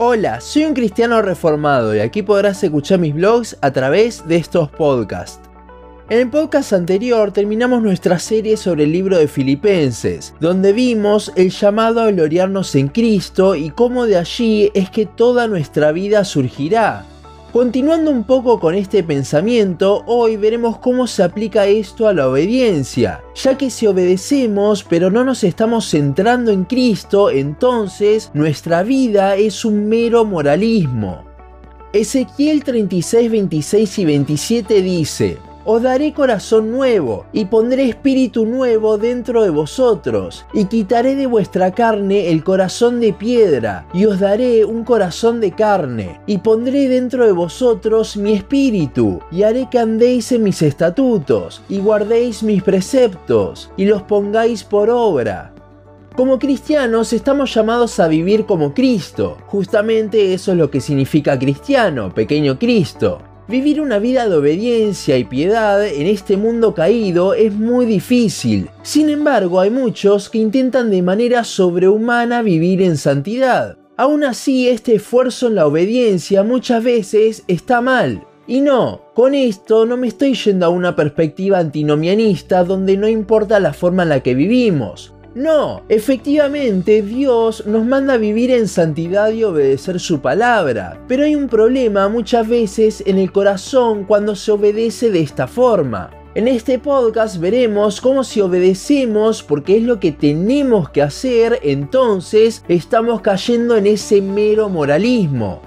Hola, soy un cristiano reformado y aquí podrás escuchar mis blogs a través de estos podcasts. En el podcast anterior terminamos nuestra serie sobre el libro de Filipenses, donde vimos el llamado a gloriarnos en Cristo y cómo de allí es que toda nuestra vida surgirá. Continuando un poco con este pensamiento, hoy veremos cómo se aplica esto a la obediencia, ya que si obedecemos pero no nos estamos centrando en Cristo, entonces nuestra vida es un mero moralismo. Ezequiel 36, 26 y 27 dice, os daré corazón nuevo, y pondré espíritu nuevo dentro de vosotros, y quitaré de vuestra carne el corazón de piedra, y os daré un corazón de carne, y pondré dentro de vosotros mi espíritu, y haré que andéis en mis estatutos, y guardéis mis preceptos, y los pongáis por obra. Como cristianos estamos llamados a vivir como Cristo. Justamente eso es lo que significa cristiano, pequeño Cristo. Vivir una vida de obediencia y piedad en este mundo caído es muy difícil. Sin embargo, hay muchos que intentan de manera sobrehumana vivir en santidad. Aún así, este esfuerzo en la obediencia muchas veces está mal. Y no, con esto no me estoy yendo a una perspectiva antinomianista donde no importa la forma en la que vivimos. No, efectivamente Dios nos manda a vivir en santidad y obedecer su palabra, pero hay un problema muchas veces en el corazón cuando se obedece de esta forma. En este podcast veremos cómo si obedecemos porque es lo que tenemos que hacer, entonces estamos cayendo en ese mero moralismo.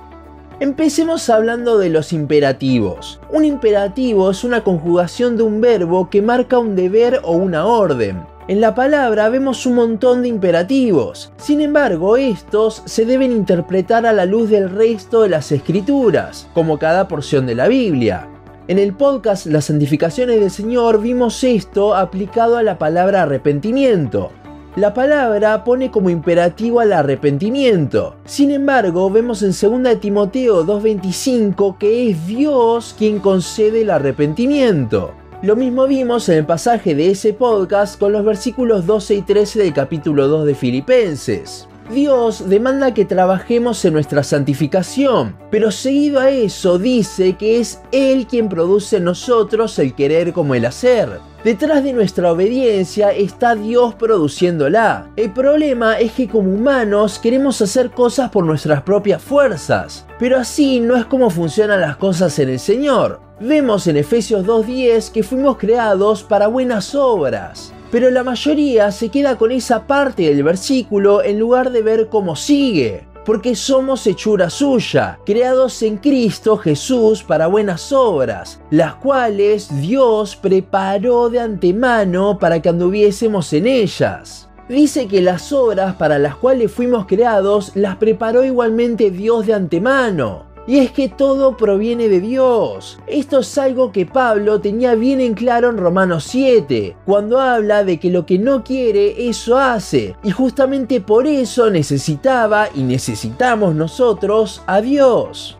Empecemos hablando de los imperativos. Un imperativo es una conjugación de un verbo que marca un deber o una orden. En la palabra vemos un montón de imperativos, sin embargo estos se deben interpretar a la luz del resto de las escrituras, como cada porción de la Biblia. En el podcast Las santificaciones del Señor vimos esto aplicado a la palabra arrepentimiento. La palabra pone como imperativo al arrepentimiento. Sin embargo, vemos en 2 Timoteo 2.25 que es Dios quien concede el arrepentimiento. Lo mismo vimos en el pasaje de ese podcast con los versículos 12 y 13 del capítulo 2 de Filipenses. Dios demanda que trabajemos en nuestra santificación, pero seguido a eso dice que es Él quien produce en nosotros el querer como el hacer. Detrás de nuestra obediencia está Dios produciéndola. El problema es que como humanos queremos hacer cosas por nuestras propias fuerzas, pero así no es como funcionan las cosas en el Señor. Vemos en Efesios 2.10 que fuimos creados para buenas obras, pero la mayoría se queda con esa parte del versículo en lugar de ver cómo sigue. Porque somos hechura suya, creados en Cristo Jesús para buenas obras, las cuales Dios preparó de antemano para que anduviésemos en ellas. Dice que las obras para las cuales fuimos creados las preparó igualmente Dios de antemano. Y es que todo proviene de Dios. Esto es algo que Pablo tenía bien en claro en Romanos 7, cuando habla de que lo que no quiere, eso hace. Y justamente por eso necesitaba y necesitamos nosotros a Dios.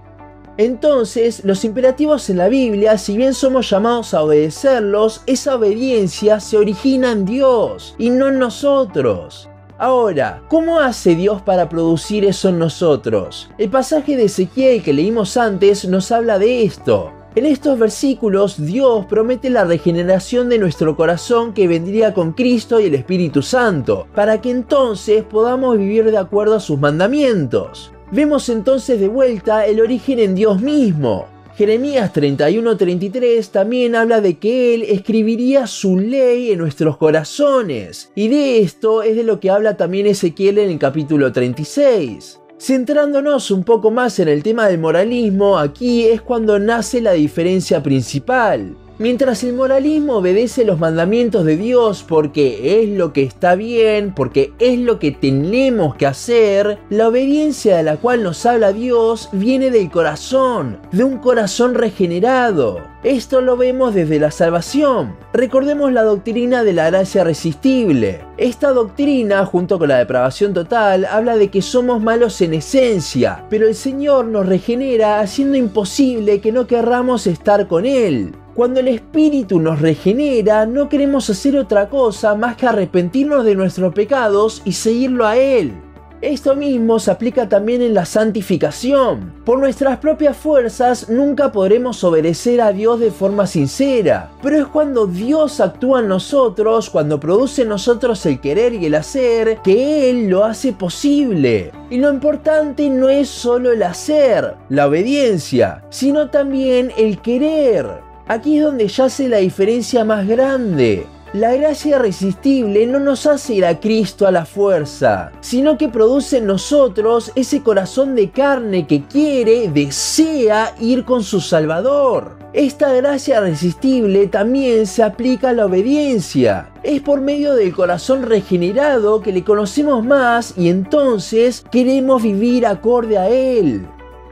Entonces, los imperativos en la Biblia, si bien somos llamados a obedecerlos, esa obediencia se origina en Dios y no en nosotros. Ahora, ¿cómo hace Dios para producir eso en nosotros? El pasaje de Ezequiel que leímos antes nos habla de esto. En estos versículos Dios promete la regeneración de nuestro corazón que vendría con Cristo y el Espíritu Santo, para que entonces podamos vivir de acuerdo a sus mandamientos. Vemos entonces de vuelta el origen en Dios mismo. Jeremías 31:33 también habla de que Él escribiría su ley en nuestros corazones. Y de esto es de lo que habla también Ezequiel en el capítulo 36. Centrándonos un poco más en el tema del moralismo, aquí es cuando nace la diferencia principal. Mientras el moralismo obedece los mandamientos de Dios porque es lo que está bien, porque es lo que tenemos que hacer, la obediencia de la cual nos habla Dios viene del corazón, de un corazón regenerado. Esto lo vemos desde la salvación. Recordemos la doctrina de la gracia resistible. Esta doctrina, junto con la depravación total, habla de que somos malos en esencia, pero el Señor nos regenera haciendo imposible que no querramos estar con Él. Cuando el Espíritu nos regenera, no queremos hacer otra cosa más que arrepentirnos de nuestros pecados y seguirlo a Él. Esto mismo se aplica también en la santificación. Por nuestras propias fuerzas nunca podremos obedecer a Dios de forma sincera, pero es cuando Dios actúa en nosotros, cuando produce en nosotros el querer y el hacer, que Él lo hace posible. Y lo importante no es solo el hacer, la obediencia, sino también el querer. Aquí es donde yace la diferencia más grande. La gracia irresistible no nos hace ir a Cristo a la fuerza, sino que produce en nosotros ese corazón de carne que quiere, desea ir con su Salvador. Esta gracia irresistible también se aplica a la obediencia. Es por medio del corazón regenerado que le conocemos más y entonces queremos vivir acorde a Él.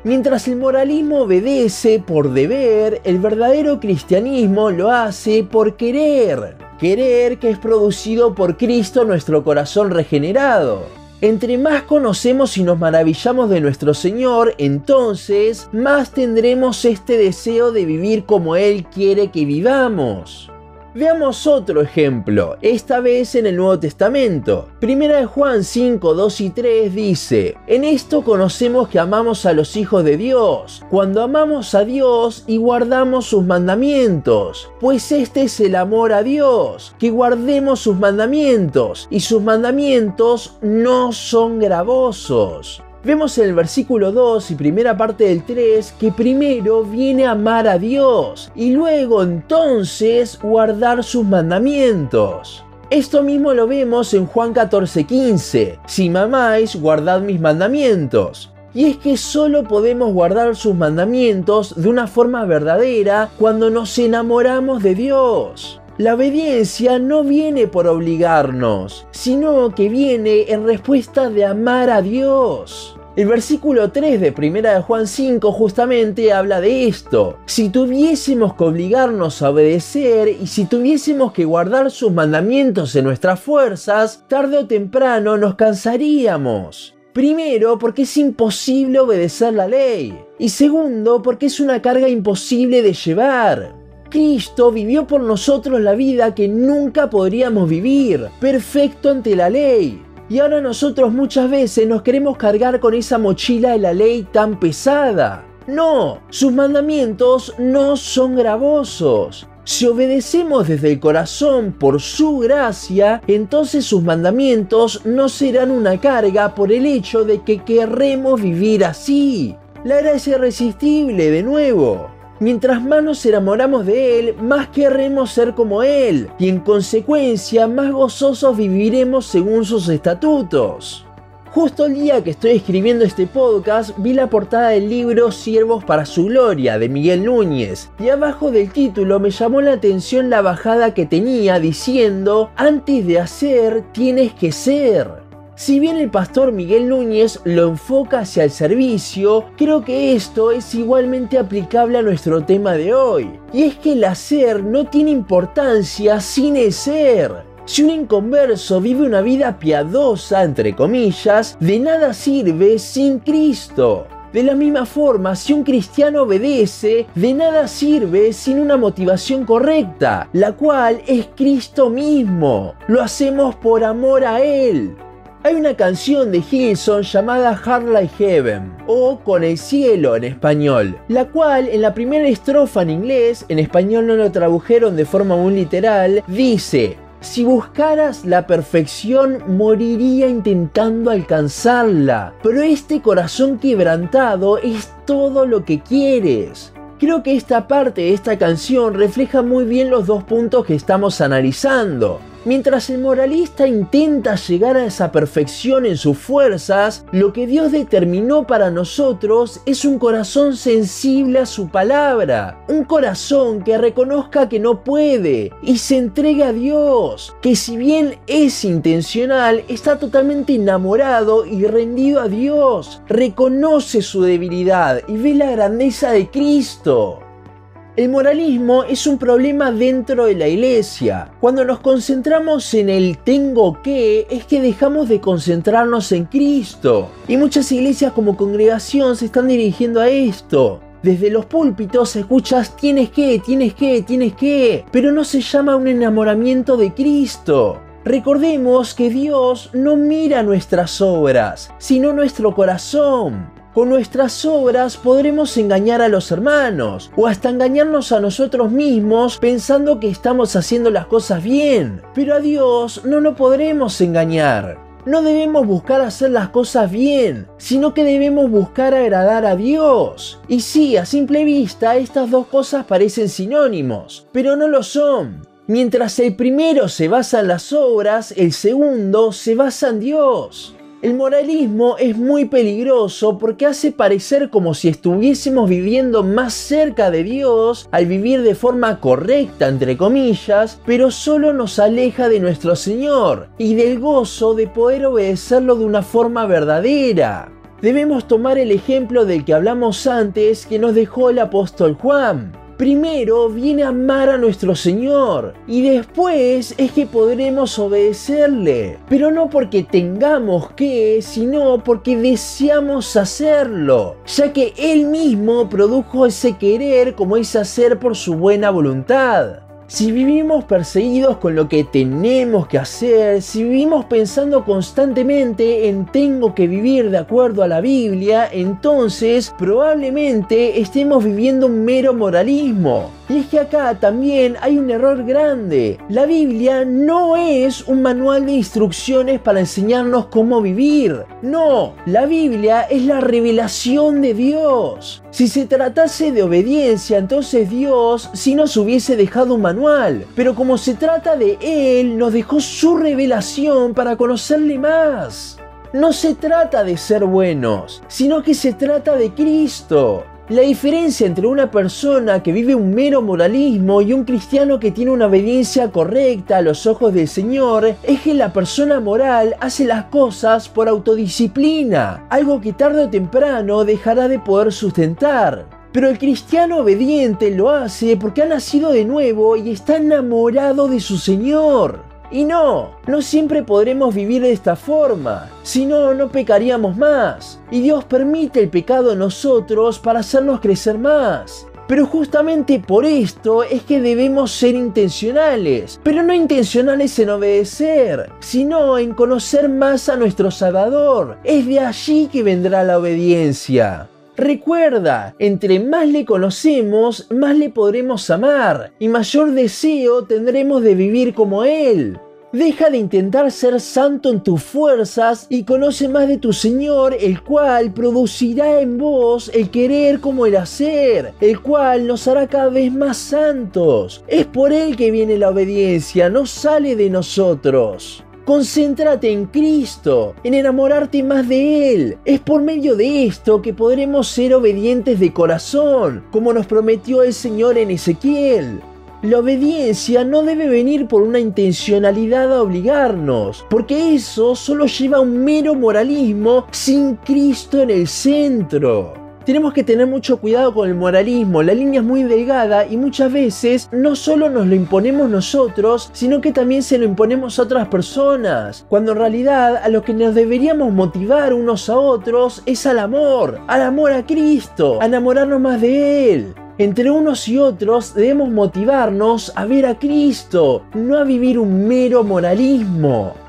Mientras el moralismo obedece por deber, el verdadero cristianismo lo hace por querer querer que es producido por Cristo nuestro corazón regenerado. Entre más conocemos y nos maravillamos de nuestro Señor, entonces más tendremos este deseo de vivir como Él quiere que vivamos. Veamos otro ejemplo, esta vez en el Nuevo Testamento. Primera de Juan 5, 2 y 3 dice, En esto conocemos que amamos a los hijos de Dios, cuando amamos a Dios y guardamos sus mandamientos, pues este es el amor a Dios, que guardemos sus mandamientos, y sus mandamientos no son gravosos. Vemos en el versículo 2 y primera parte del 3 que primero viene amar a Dios y luego entonces guardar sus mandamientos. Esto mismo lo vemos en Juan 14:15. Si mamáis, guardad mis mandamientos. Y es que solo podemos guardar sus mandamientos de una forma verdadera cuando nos enamoramos de Dios. La obediencia no viene por obligarnos, sino que viene en respuesta de amar a Dios. El versículo 3 de 1 de Juan 5 justamente habla de esto. Si tuviésemos que obligarnos a obedecer y si tuviésemos que guardar sus mandamientos en nuestras fuerzas, tarde o temprano nos cansaríamos. Primero, porque es imposible obedecer la ley. Y segundo, porque es una carga imposible de llevar. Cristo vivió por nosotros la vida que nunca podríamos vivir, perfecto ante la ley. Y ahora nosotros muchas veces nos queremos cargar con esa mochila de la ley tan pesada. No, sus mandamientos no son gravosos. Si obedecemos desde el corazón por su gracia, entonces sus mandamientos no serán una carga por el hecho de que querremos vivir así. La gracia irresistible de nuevo. Mientras más nos enamoramos de Él, más querremos ser como Él y en consecuencia más gozosos viviremos según sus estatutos. Justo el día que estoy escribiendo este podcast vi la portada del libro Siervos para su Gloria de Miguel Núñez y abajo del título me llamó la atención la bajada que tenía diciendo antes de hacer tienes que ser. Si bien el pastor Miguel Núñez lo enfoca hacia el servicio, creo que esto es igualmente aplicable a nuestro tema de hoy. Y es que el hacer no tiene importancia sin el ser. Si un inconverso vive una vida piadosa, entre comillas, de nada sirve sin Cristo. De la misma forma, si un cristiano obedece, de nada sirve sin una motivación correcta, la cual es Cristo mismo. Lo hacemos por amor a Él. Hay una canción de Hilson llamada Hard Like Heaven o Con el cielo en español, la cual en la primera estrofa en inglés, en español no lo tradujeron de forma muy literal, dice, si buscaras la perfección, moriría intentando alcanzarla, pero este corazón quebrantado es todo lo que quieres. Creo que esta parte de esta canción refleja muy bien los dos puntos que estamos analizando. Mientras el moralista intenta llegar a esa perfección en sus fuerzas, lo que Dios determinó para nosotros es un corazón sensible a su palabra, un corazón que reconozca que no puede y se entregue a Dios, que si bien es intencional, está totalmente enamorado y rendido a Dios, reconoce su debilidad y ve la grandeza de Cristo. El moralismo es un problema dentro de la iglesia. Cuando nos concentramos en el tengo que, es que dejamos de concentrarnos en Cristo. Y muchas iglesias como congregación se están dirigiendo a esto. Desde los púlpitos escuchas tienes que, tienes que, tienes que, pero no se llama un enamoramiento de Cristo. Recordemos que Dios no mira nuestras obras, sino nuestro corazón. Con nuestras obras podremos engañar a los hermanos o hasta engañarnos a nosotros mismos pensando que estamos haciendo las cosas bien. Pero a Dios no lo podremos engañar. No debemos buscar hacer las cosas bien, sino que debemos buscar agradar a Dios. Y sí, a simple vista estas dos cosas parecen sinónimos, pero no lo son. Mientras el primero se basa en las obras, el segundo se basa en Dios. El moralismo es muy peligroso porque hace parecer como si estuviésemos viviendo más cerca de Dios al vivir de forma correcta, entre comillas, pero solo nos aleja de nuestro Señor y del gozo de poder obedecerlo de una forma verdadera. Debemos tomar el ejemplo del que hablamos antes que nos dejó el apóstol Juan. Primero viene a amar a nuestro Señor y después es que podremos obedecerle. Pero no porque tengamos que, sino porque deseamos hacerlo, ya que Él mismo produjo ese querer como ese hacer por su buena voluntad. Si vivimos perseguidos con lo que tenemos que hacer, si vivimos pensando constantemente en tengo que vivir de acuerdo a la Biblia, entonces probablemente estemos viviendo un mero moralismo. Y es que acá también hay un error grande. La Biblia no es un manual de instrucciones para enseñarnos cómo vivir. No, la Biblia es la revelación de Dios. Si se tratase de obediencia, entonces Dios sí nos hubiese dejado un manual. Pero como se trata de Él, nos dejó su revelación para conocerle más. No se trata de ser buenos, sino que se trata de Cristo. La diferencia entre una persona que vive un mero moralismo y un cristiano que tiene una obediencia correcta a los ojos del Señor es que la persona moral hace las cosas por autodisciplina, algo que tarde o temprano dejará de poder sustentar. Pero el cristiano obediente lo hace porque ha nacido de nuevo y está enamorado de su Señor. Y no, no siempre podremos vivir de esta forma, si no, no pecaríamos más. Y Dios permite el pecado en nosotros para hacernos crecer más. Pero justamente por esto es que debemos ser intencionales, pero no intencionales en obedecer, sino en conocer más a nuestro Salvador. Es de allí que vendrá la obediencia. Recuerda, entre más le conocemos, más le podremos amar y mayor deseo tendremos de vivir como Él. Deja de intentar ser santo en tus fuerzas y conoce más de tu Señor, el cual producirá en vos el querer como el hacer, el cual nos hará cada vez más santos. Es por Él que viene la obediencia, no sale de nosotros. Concéntrate en Cristo, en enamorarte más de Él. Es por medio de esto que podremos ser obedientes de corazón, como nos prometió el Señor en Ezequiel. La obediencia no debe venir por una intencionalidad a obligarnos, porque eso solo lleva a un mero moralismo sin Cristo en el centro tenemos que tener mucho cuidado con el moralismo, la línea es muy delgada y muchas veces no solo nos lo imponemos nosotros, sino que también se lo imponemos a otras personas, cuando en realidad a lo que nos deberíamos motivar unos a otros es al amor, al amor a Cristo, a enamorarnos más de Él. Entre unos y otros debemos motivarnos a ver a Cristo, no a vivir un mero moralismo.